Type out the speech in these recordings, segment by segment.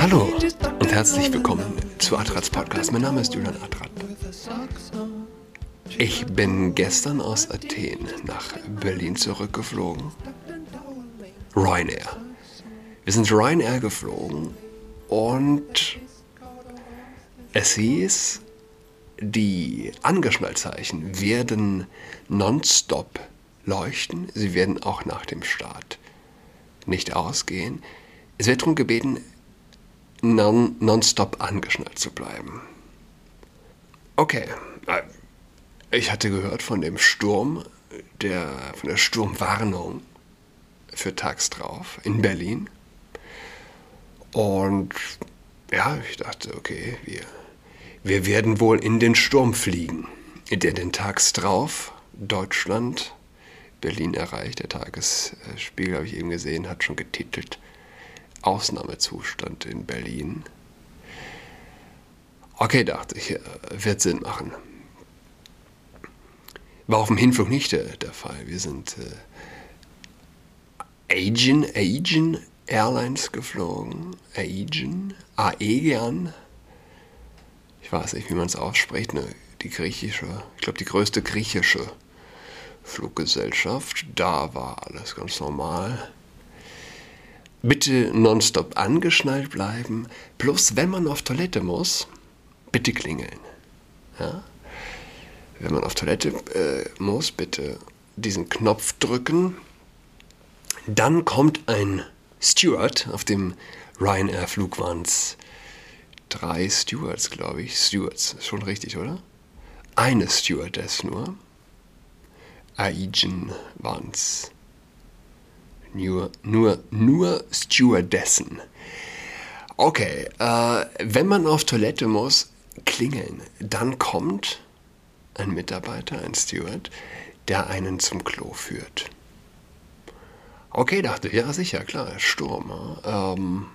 Hallo und herzlich willkommen zu Adrats Podcast. Mein Name ist Julian Adrat. Ich bin gestern aus Athen nach Berlin zurückgeflogen. Ryanair. Wir sind Ryanair geflogen und es hieß, die Angeschnallzeichen werden nonstop leuchten. Sie werden auch nach dem Start nicht ausgehen. Es wird darum gebeten, non, nonstop angeschnallt zu bleiben. Okay, äh, ich hatte gehört von dem Sturm, der, von der Sturmwarnung für tags drauf in Berlin. Und ja, ich dachte, okay, wir, wir werden wohl in den Sturm fliegen, der den tags drauf Deutschland Berlin erreicht. Der Tagesspiegel, habe ich eben gesehen, hat schon getitelt Ausnahmezustand in Berlin. Okay, dachte ich, äh, wird Sinn machen. War auf dem Hinflug nicht der, der Fall. Wir sind äh, Aegean, Aegean Airlines geflogen. Aegean, Aegean. Ich weiß nicht, wie man es ausspricht. Ne? Die griechische, ich glaube, die größte griechische Fluggesellschaft. Da war alles ganz normal. Bitte nonstop angeschnallt bleiben. Plus, wenn man auf Toilette muss, bitte klingeln. Ja? Wenn man auf Toilette äh, muss, bitte diesen Knopf drücken. Dann kommt ein Steward. Auf dem Ryanair-Flug waren es drei Stewards, glaube ich. Stewards, schon richtig, oder? Eine Stewardess nur. Aegean waren es. Nur, nur, nur Stewardessen. Okay, äh, wenn man auf Toilette muss, klingeln. Dann kommt ein Mitarbeiter, ein Steward, der einen zum Klo führt. Okay, dachte, ja sicher, klar, Sturm, ähm,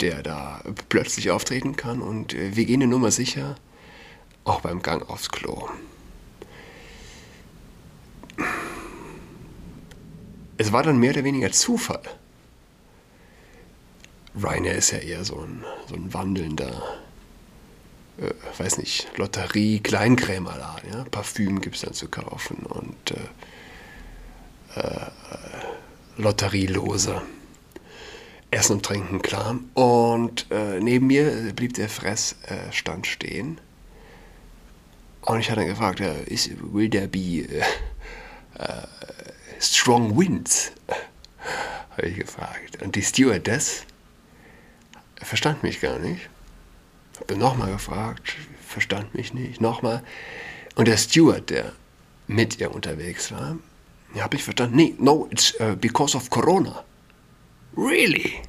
der da plötzlich auftreten kann und äh, wir gehen eine Nummer sicher, auch beim Gang aufs Klo. Es war dann mehr oder weniger Zufall. Ryanair ist ja eher so ein, so ein wandelnder, äh, weiß nicht, Lotterie, Kleinkrämerladen. Ja? Parfüm gibt es dann zu kaufen und äh, äh, Lotterielose. Essen und Trinken, klar. Und äh, neben mir blieb der Fressstand stehen. Und ich hatte gefragt, ja, is, will there be äh, äh, strong winds? habe ich gefragt. Und die Stewardess verstand mich gar nicht. Habe nochmal gefragt, verstand mich nicht, nochmal. Und der Steward, der mit ihr unterwegs war, habe ich verstanden, nee, no, it's uh, because of Corona. Really?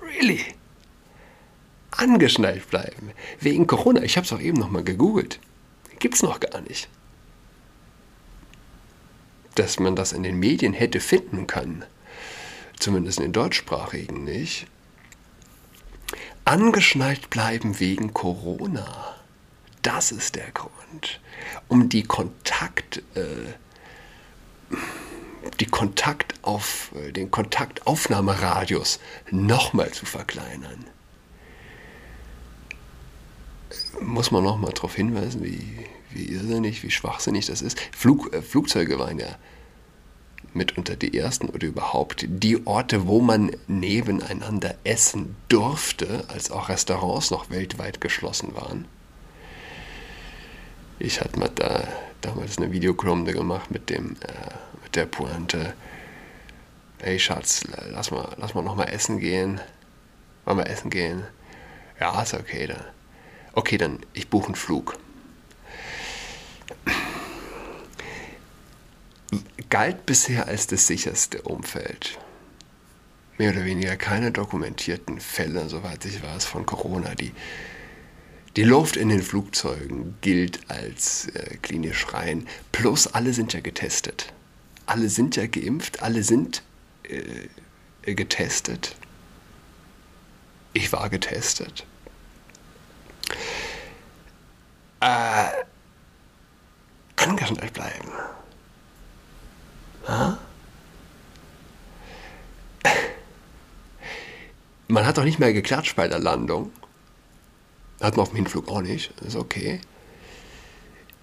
Really? Angeschnallt bleiben. Wegen Corona. Ich habe es auch eben nochmal gegoogelt. Gibt's noch gar nicht. Dass man das in den Medien hätte finden können, zumindest in den deutschsprachigen nicht, angeschnallt bleiben wegen Corona. Das ist der Grund. Um die Kontakt, äh, die Kontakt auf, äh, den Kontaktaufnahmeradius nochmal zu verkleinern. Muss man nochmal darauf hinweisen, wie, wie irrsinnig, wie schwachsinnig das ist. Flug, äh, Flugzeuge waren ja mitunter die ersten oder überhaupt die Orte, wo man nebeneinander essen durfte, als auch Restaurants noch weltweit geschlossen waren. Ich hatte mal da damals eine Videokolumne gemacht mit dem äh, mit der Pointe. Hey Schatz, lass mal, lass mal noch mal essen gehen. Wollen wir essen gehen? Ja, ist okay dann. Okay, dann ich buche einen Flug. Galt bisher als das sicherste Umfeld. Mehr oder weniger keine dokumentierten Fälle, soweit ich weiß, von Corona. Die, die Luft in den Flugzeugen gilt als äh, klinisch rein. Plus alle sind ja getestet. Alle sind ja geimpft, alle sind äh, getestet. Ich war getestet. Äh, angeschnallt bleiben. Man hat doch nicht mehr geklatscht bei der Landung. Hat man auf dem Hinflug auch nicht. Ist okay.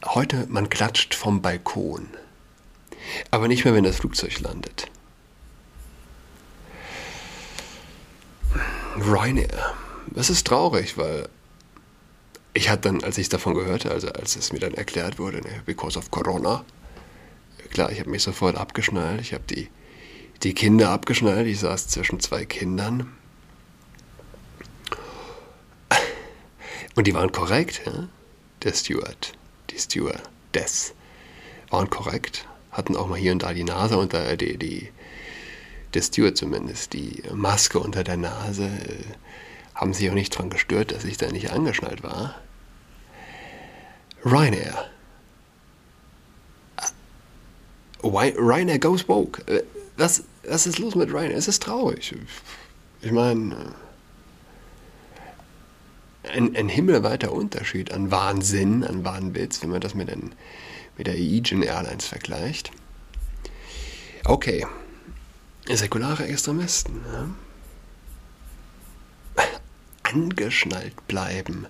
Heute, man klatscht vom Balkon. Aber nicht mehr, wenn das Flugzeug landet. Ryanair. Das ist traurig, weil ich hatte dann, als ich davon gehörte, also als es mir dann erklärt wurde, ne, because of Corona, klar, ich habe mich sofort abgeschnallt. Ich habe die, die Kinder abgeschnallt. Ich saß zwischen zwei Kindern. Und die waren korrekt, ja? der Steward, die Stewardess waren korrekt, hatten auch mal hier und da die Nase unter die, die der Steward zumindest, die Maske unter der Nase, äh, haben sich auch nicht daran gestört, dass ich da nicht angeschnallt war. Ryanair. Ryanair goes woke. Äh, was, was ist los mit Ryanair? Es ist traurig. Ich meine, ein, ein himmelweiter Unterschied an Wahnsinn, an Wahnwitz, wenn man das mit, den, mit der Aegean Airlines vergleicht. Okay, säkulare Extremisten. Ja? Angeschnallt bleiben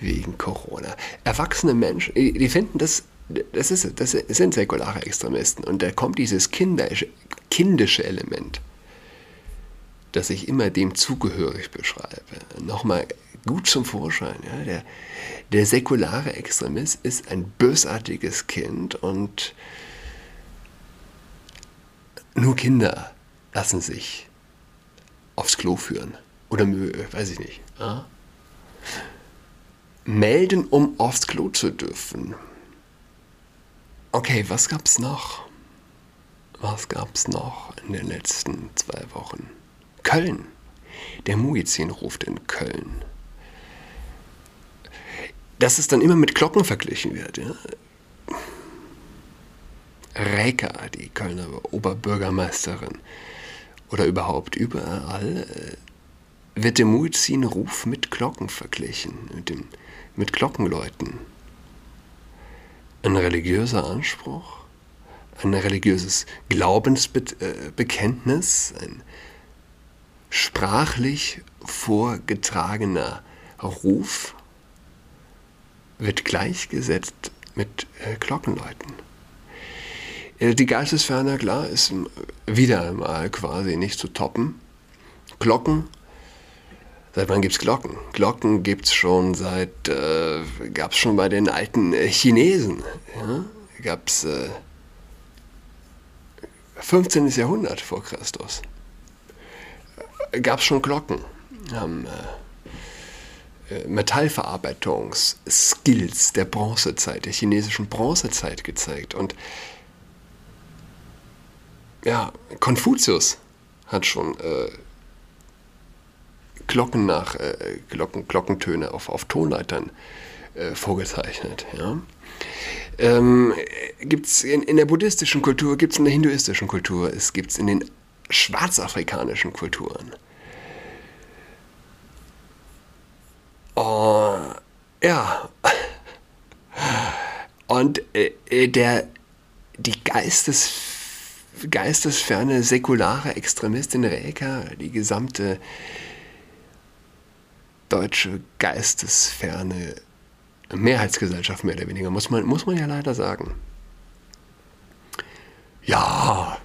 wegen Corona. Erwachsene Menschen, die finden das, das, ist, das sind säkulare Extremisten. Und da kommt dieses kindische, kindische Element, das ich immer dem zugehörig beschreibe, nochmal gut zum Vorschein. Ja? Der, der säkulare Extremist ist ein bösartiges Kind und nur Kinder lassen sich aufs Klo führen. Oder weiß ich nicht. Ja? Melden, um aufs Klo zu dürfen. Okay, was gab's noch? Was gab's noch in den letzten zwei Wochen? Köln. Der Muizin ruft in Köln. Dass es dann immer mit Glocken verglichen wird. Ja? Reker, die Kölner Oberbürgermeisterin, oder überhaupt überall, äh, wird der Muezzin-Ruf mit Glocken verglichen, mit, dem, mit Glockenläuten. Ein religiöser Anspruch, ein religiöses Glaubensbekenntnis, ein sprachlich vorgetragener Ruf wird gleichgesetzt mit äh, Glockenläuten. Äh, die Geistesferne, klar, ist wieder einmal quasi nicht zu toppen. Glocken, seit wann gibt es Glocken? Glocken gibt es schon seit, äh, es schon bei den alten äh, Chinesen. Ja? Es äh, 15. Jahrhundert vor Christus. Äh, gab es schon Glocken. Haben, äh, Metallverarbeitungsskills der Bronzezeit, der chinesischen Bronzezeit gezeigt. Und ja, Konfuzius hat schon äh, Glocken nach äh, Glocken, Glockentöne auf, auf Tonleitern äh, vorgezeichnet. Ja. Ähm, gibt's in, in der buddhistischen Kultur, gibt es in der hinduistischen Kultur, es gibt es in den schwarzafrikanischen Kulturen. Oh, ja. Und äh, der, die Geistes geistesferne, säkulare Extremistin Räker, die gesamte deutsche geistesferne Mehrheitsgesellschaft mehr oder weniger, muss man, muss man ja leider sagen. Ja,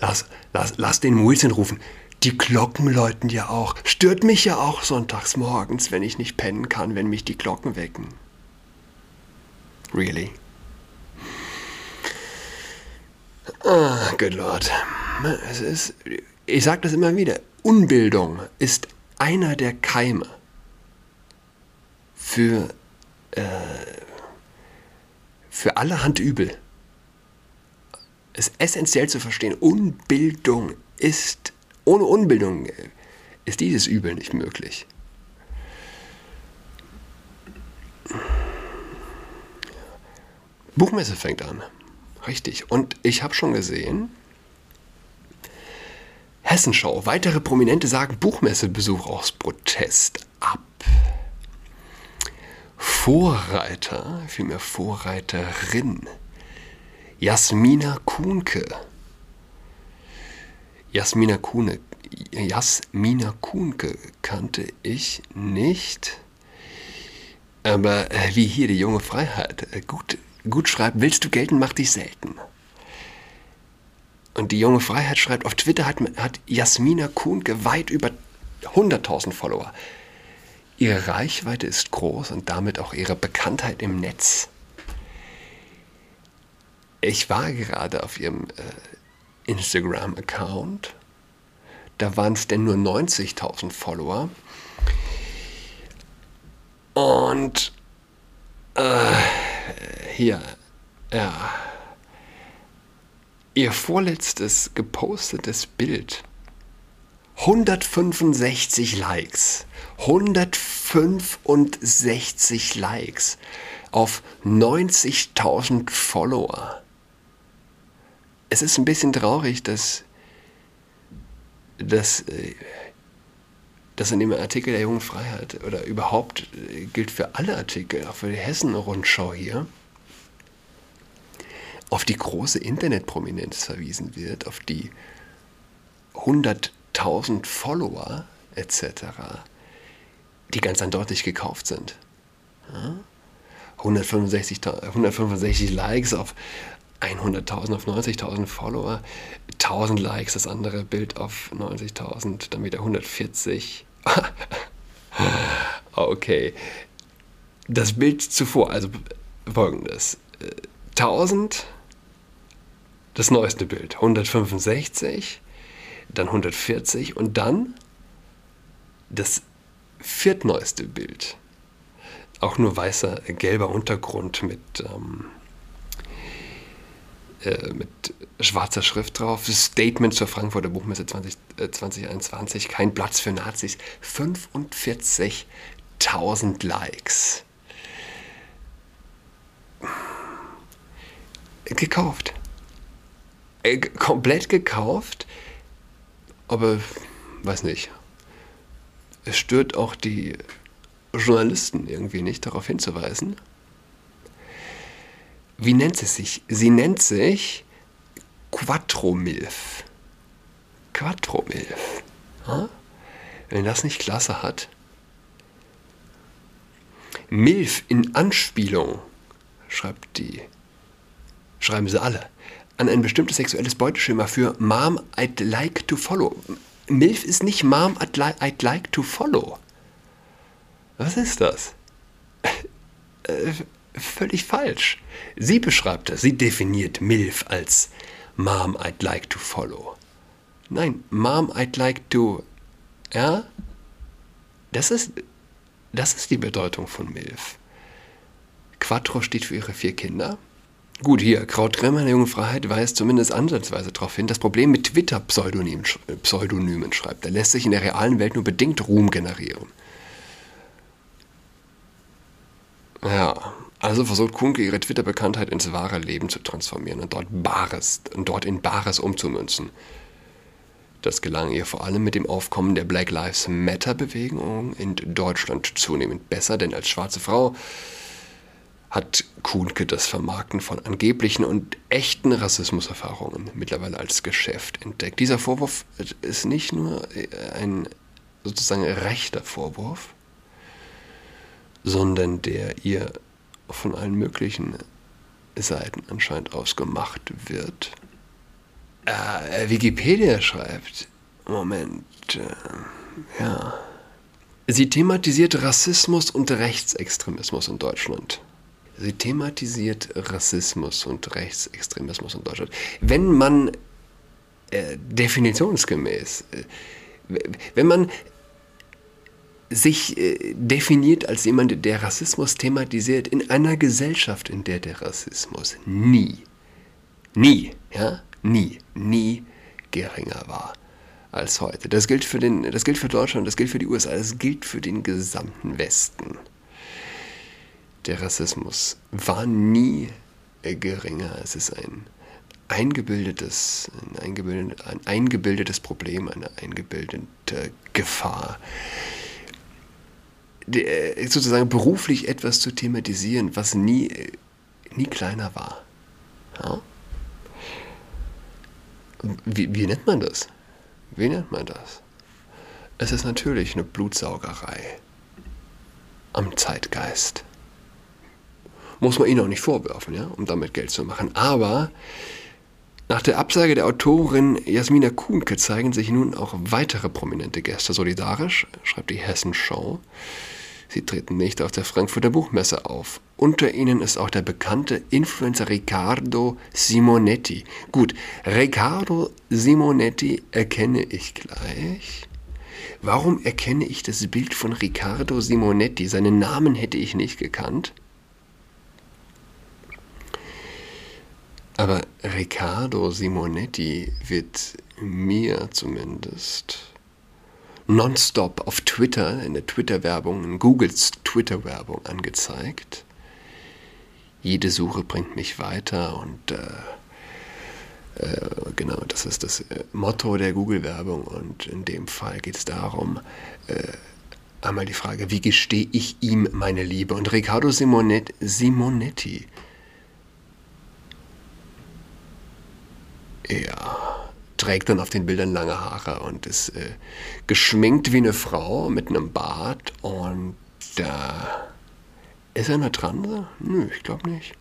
lass, lass, lass den Muizin rufen. Die Glocken läuten ja auch. Stört mich ja auch sonntags morgens, wenn ich nicht pennen kann, wenn mich die Glocken wecken. Really? Ah, good Lord. Es ist, ich sage das immer wieder, Unbildung ist einer der Keime für, äh, für allerhand Übel. Es ist essentiell zu verstehen, Unbildung ist, ohne Unbildung ist dieses Übel nicht möglich. Buchmesse fängt an. Richtig. Und ich habe schon gesehen, Hessenschau. Weitere Prominente sagen Buchmessebesuch aus Protest ab. Vorreiter, vielmehr Vorreiterin, Jasmina Kuhnke. Jasmina Kuhne, Jasmina Kuhnke kannte ich nicht. Aber äh, wie hier die junge Freiheit äh, gut, gut schreibt, willst du gelten, mach dich selten. Und die junge Freiheit schreibt, auf Twitter hat, hat Jasmina Kuhnke weit über 100.000 Follower. Ihre Reichweite ist groß und damit auch ihre Bekanntheit im Netz. Ich war gerade auf ihrem äh, Instagram-Account. Da waren es denn nur 90.000 Follower. Und äh, hier, ja, ihr vorletztes gepostetes Bild 165 Likes. 165 Likes auf 90.000 Follower. Es ist ein bisschen traurig, dass, dass, äh, dass in dem Artikel der Jungen Freiheit oder überhaupt äh, gilt für alle Artikel, auch für die Hessen-Rundschau hier, auf die große Internetprominenz verwiesen wird, auf die 100 1000 Follower etc., die ganz eindeutig gekauft sind. Ja? 165, 165 Likes auf 100.000 auf 90.000 Follower, 1000 Likes, das andere Bild auf 90.000, dann wieder 140. okay. Das Bild zuvor, also folgendes. 1000, das neueste Bild, 165, dann 140 und dann das viertneueste Bild. Auch nur weißer, gelber Untergrund mit, ähm, äh, mit schwarzer Schrift drauf. Statement zur Frankfurter Buchmesse 20, äh, 2021. Kein Platz für Nazis. 45.000 Likes. Gekauft. Äh, komplett gekauft aber weiß nicht. Es stört auch die Journalisten irgendwie nicht, darauf hinzuweisen. Wie nennt sie sich? Sie nennt sich Quattromilf. Quattromilf. Hm? Wenn das nicht klasse hat. Milf in Anspielung, schreibt die. Schreiben sie alle an ein bestimmtes sexuelles Beuteschema für Mom, I'd like to follow. MILF ist nicht Mom, I'd, li I'd like to follow. Was ist das? Äh, völlig falsch. Sie beschreibt das, sie definiert MILF als Mom, I'd like to follow. Nein, Mom, I'd like to. Ja? Das ist, das ist die Bedeutung von MILF. Quattro steht für ihre vier Kinder. Gut, hier, Kraut-Kremmer der Jungen Freiheit weist zumindest ansatzweise darauf hin. Das Problem mit Twitter-Pseudonymen, Pseudonymen schreibt, er lässt sich in der realen Welt nur bedingt Ruhm generieren. Ja, also versucht Kunke ihre Twitter-Bekanntheit ins wahre Leben zu transformieren und dort Bares, und dort in Bares umzumünzen. Das gelang ihr vor allem mit dem Aufkommen der Black Lives Matter-Bewegung in Deutschland zunehmend besser, denn als schwarze Frau hat Kuhnke das Vermarkten von angeblichen und echten Rassismuserfahrungen mittlerweile als Geschäft entdeckt. Dieser Vorwurf ist nicht nur ein sozusagen rechter Vorwurf, sondern der ihr von allen möglichen Seiten anscheinend ausgemacht wird. Äh, Wikipedia schreibt, Moment, äh, ja. Sie thematisiert Rassismus und Rechtsextremismus in Deutschland. Sie thematisiert Rassismus und Rechtsextremismus in Deutschland. Wenn man äh, definitionsgemäß, äh, wenn man sich äh, definiert als jemand, der Rassismus thematisiert, in einer Gesellschaft, in der der Rassismus nie, nie, ja, nie, nie geringer war als heute. Das gilt für, den, das gilt für Deutschland, das gilt für die USA, das gilt für den gesamten Westen der Rassismus war nie geringer. Es ist ein eingebildetes, ein, eingebildet, ein eingebildetes Problem, eine eingebildete Gefahr. Der, sozusagen beruflich etwas zu thematisieren, was nie, nie kleiner war. Ja? Wie, wie nennt man das? Wie nennt man das? Es ist natürlich eine Blutsaugerei am Zeitgeist. Muss man ihnen auch nicht vorwerfen, ja, um damit Geld zu machen. Aber nach der Absage der Autorin Jasmina Kuhnke zeigen sich nun auch weitere prominente Gäste solidarisch, schreibt die Hessenschau. Sie treten nicht auf der Frankfurter Buchmesse auf. Unter ihnen ist auch der bekannte Influencer Riccardo Simonetti. Gut, Riccardo Simonetti erkenne ich gleich. Warum erkenne ich das Bild von Riccardo Simonetti? Seinen Namen hätte ich nicht gekannt. Aber Riccardo Simonetti wird mir zumindest nonstop auf Twitter, in der Twitter-Werbung, in Googles Twitter-Werbung angezeigt. Jede Suche bringt mich weiter und äh, äh, genau, das ist das äh, Motto der Google-Werbung und in dem Fall geht es darum, äh, einmal die Frage, wie gestehe ich ihm meine Liebe? Und Riccardo Simonet Simonetti Er trägt dann auf den Bildern lange Haare und ist äh, geschminkt wie eine Frau mit einem Bart und da äh, ist er eine Transe? Nö, ich glaube nicht.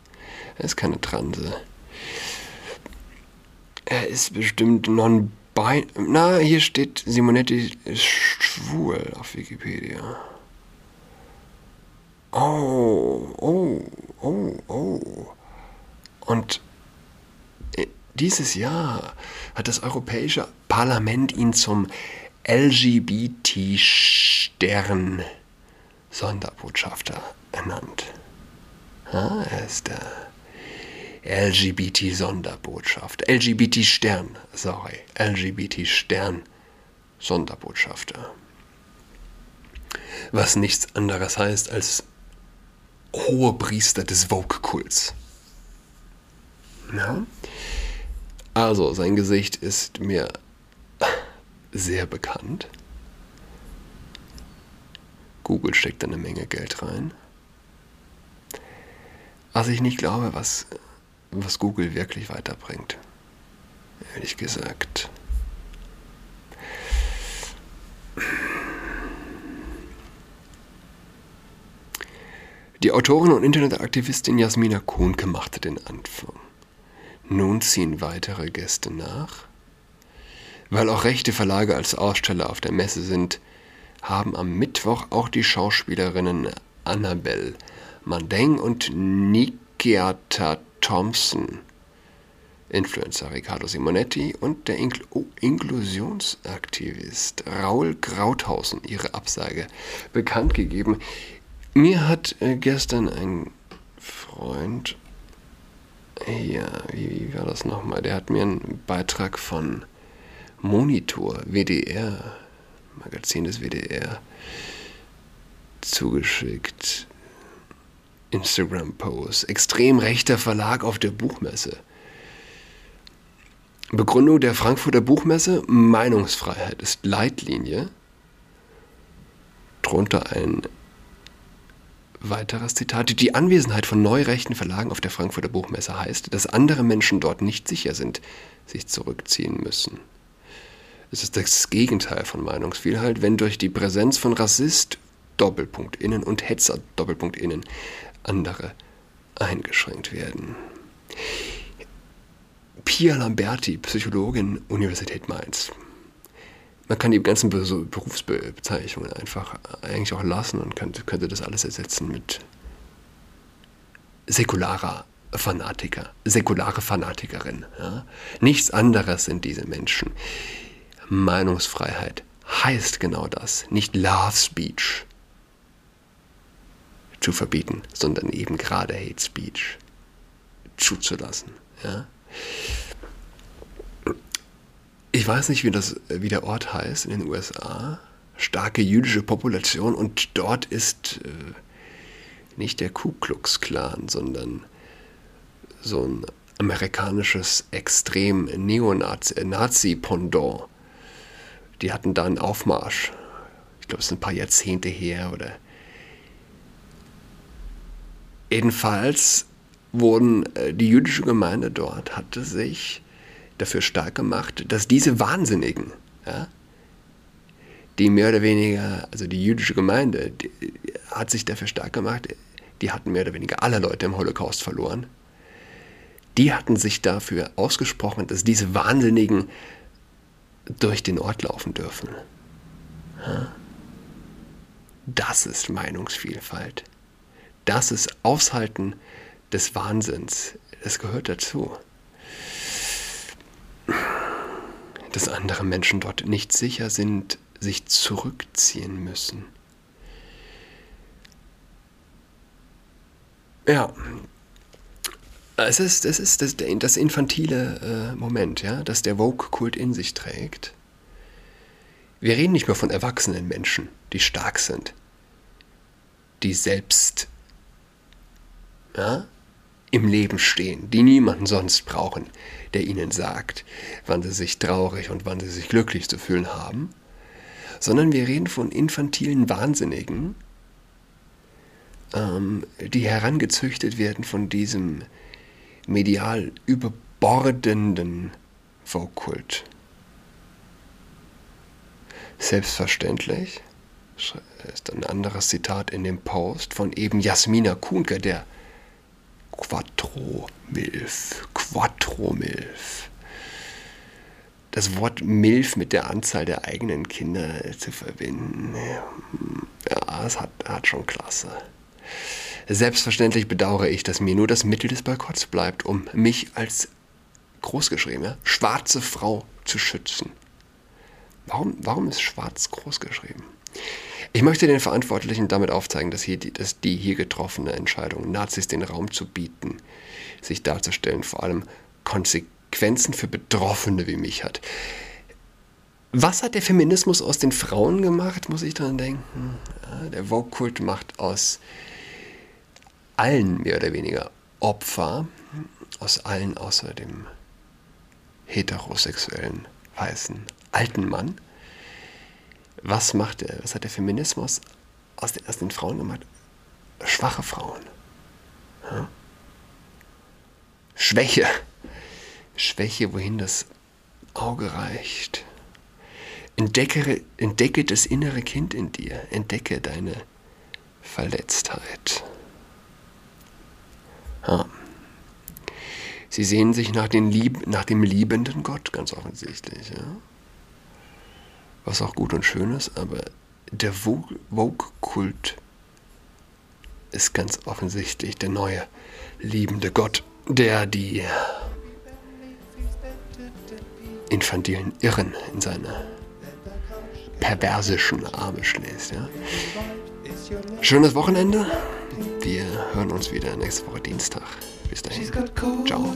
Er ist keine Transe. Er ist bestimmt non bi Na, hier steht Simonetti ist schwul auf Wikipedia. Oh, oh, oh, oh. Und dieses Jahr hat das Europäische Parlament ihn zum LGBT-Stern Sonderbotschafter ernannt. Ja, er ist der LGBT-Sonderbotschafter. LGBT-Stern, sorry. LGBT-Stern Sonderbotschafter. Was nichts anderes heißt als hohe Priester des Vogue-Kults. Ja? Also, sein Gesicht ist mir sehr bekannt. Google steckt da eine Menge Geld rein. Was ich nicht glaube, was, was Google wirklich weiterbringt. Ehrlich gesagt. Die Autorin und Internetaktivistin Jasmina Kuhnke machte den Anfang. Nun ziehen weitere Gäste nach. Weil auch rechte Verlage als Aussteller auf der Messe sind, haben am Mittwoch auch die Schauspielerinnen Annabelle Mandeng und Nikiata Thompson, Influencer Riccardo Simonetti und der Inkl oh, Inklusionsaktivist Raul Krauthausen ihre Absage bekannt gegeben. Mir hat äh, gestern ein Freund ja, wie, wie war das nochmal? Der hat mir einen Beitrag von Monitor, WDR, Magazin des WDR, zugeschickt. Instagram-Post. Extrem rechter Verlag auf der Buchmesse. Begründung der Frankfurter Buchmesse: Meinungsfreiheit ist Leitlinie. Drunter ein Weiteres Zitat. Die Anwesenheit von neurechten Verlagen auf der Frankfurter Buchmesse heißt, dass andere Menschen dort nicht sicher sind, sich zurückziehen müssen. Es ist das Gegenteil von Meinungsvielfalt, wenn durch die Präsenz von Rassist, Doppelpunkt innen und Hetzer, Doppelpunkt innen, andere eingeschränkt werden. Pia Lamberti, Psychologin, Universität Mainz man kann die ganzen Berufsbezeichnungen einfach eigentlich auch lassen und könnte, könnte das alles ersetzen mit säkularer Fanatiker, säkulare Fanatikerin. Ja? Nichts anderes sind diese Menschen. Meinungsfreiheit heißt genau das, nicht Love Speech zu verbieten, sondern eben gerade Hate Speech zuzulassen. Ja? Ich weiß nicht, wie, das, wie der Ort heißt in den USA. Starke jüdische Population und dort ist äh, nicht der Ku Klux Klan, sondern so ein amerikanisches extrem Neonazi-Pendant. Die hatten da einen Aufmarsch. Ich glaube, es ist ein paar Jahrzehnte her oder. Jedenfalls wurden äh, die jüdische Gemeinde dort hatte sich dafür stark gemacht, dass diese Wahnsinnigen, Ja? Die mehr oder weniger, also die jüdische Gemeinde, die, hat sich dafür stark gemacht. Die hatten mehr oder weniger alle Leute im Holocaust verloren. Die hatten sich dafür ausgesprochen, dass diese Wahnsinnigen durch den Ort laufen dürfen. Das ist Meinungsvielfalt. Das ist Aushalten des Wahnsinns. Das gehört dazu. Dass andere Menschen dort nicht sicher sind, sich zurückziehen müssen. Ja, es ist, es ist das, das infantile äh, Moment, ja, das der Vogue-Kult in sich trägt. Wir reden nicht mehr von erwachsenen Menschen, die stark sind, die selbst ja, im Leben stehen, die niemanden sonst brauchen, der ihnen sagt, wann sie sich traurig und wann sie sich glücklich zu fühlen haben, sondern wir reden von infantilen Wahnsinnigen, ähm, die herangezüchtet werden von diesem medial überbordenden Vogue-Kult. Selbstverständlich ist ein anderes Zitat in dem Post von eben Jasmina Kuhnke, der Quattro-Milf. Quattro-Milf. Das Wort Milf mit der Anzahl der eigenen Kinder zu verbinden, ja, es hat, hat schon Klasse. Selbstverständlich bedauere ich, dass mir nur das Mittel des Boykotts bleibt, um mich als großgeschriebene schwarze Frau zu schützen. Warum, warum ist schwarz großgeschrieben? Ich möchte den Verantwortlichen damit aufzeigen, dass, hier die, dass die hier getroffene Entscheidung, Nazis den Raum zu bieten, sich darzustellen, vor allem Konsequenzen für Betroffene wie mich hat. Was hat der Feminismus aus den Frauen gemacht, muss ich dran denken. Der Vogue-Kult macht aus allen mehr oder weniger Opfer, aus allen außer dem heterosexuellen weißen alten Mann, was macht der, was hat der Feminismus aus den, aus den Frauen gemacht? Schwache Frauen. Ja? Schwäche. Schwäche, wohin das Auge reicht. Entdecke, entdecke das innere Kind in dir. Entdecke deine Verletztheit. Ja. Sie sehen sich nach, Lieb nach, dem liebenden Gott, ganz offensichtlich. Ja? Was auch gut und schön ist, aber der Vogue-Kult ist ganz offensichtlich der neue liebende Gott, der die infantilen Irren in seine perversischen Arme schließt. Ja? Schönes Wochenende. Wir hören uns wieder nächste Woche Dienstag. Bis dahin. Ciao.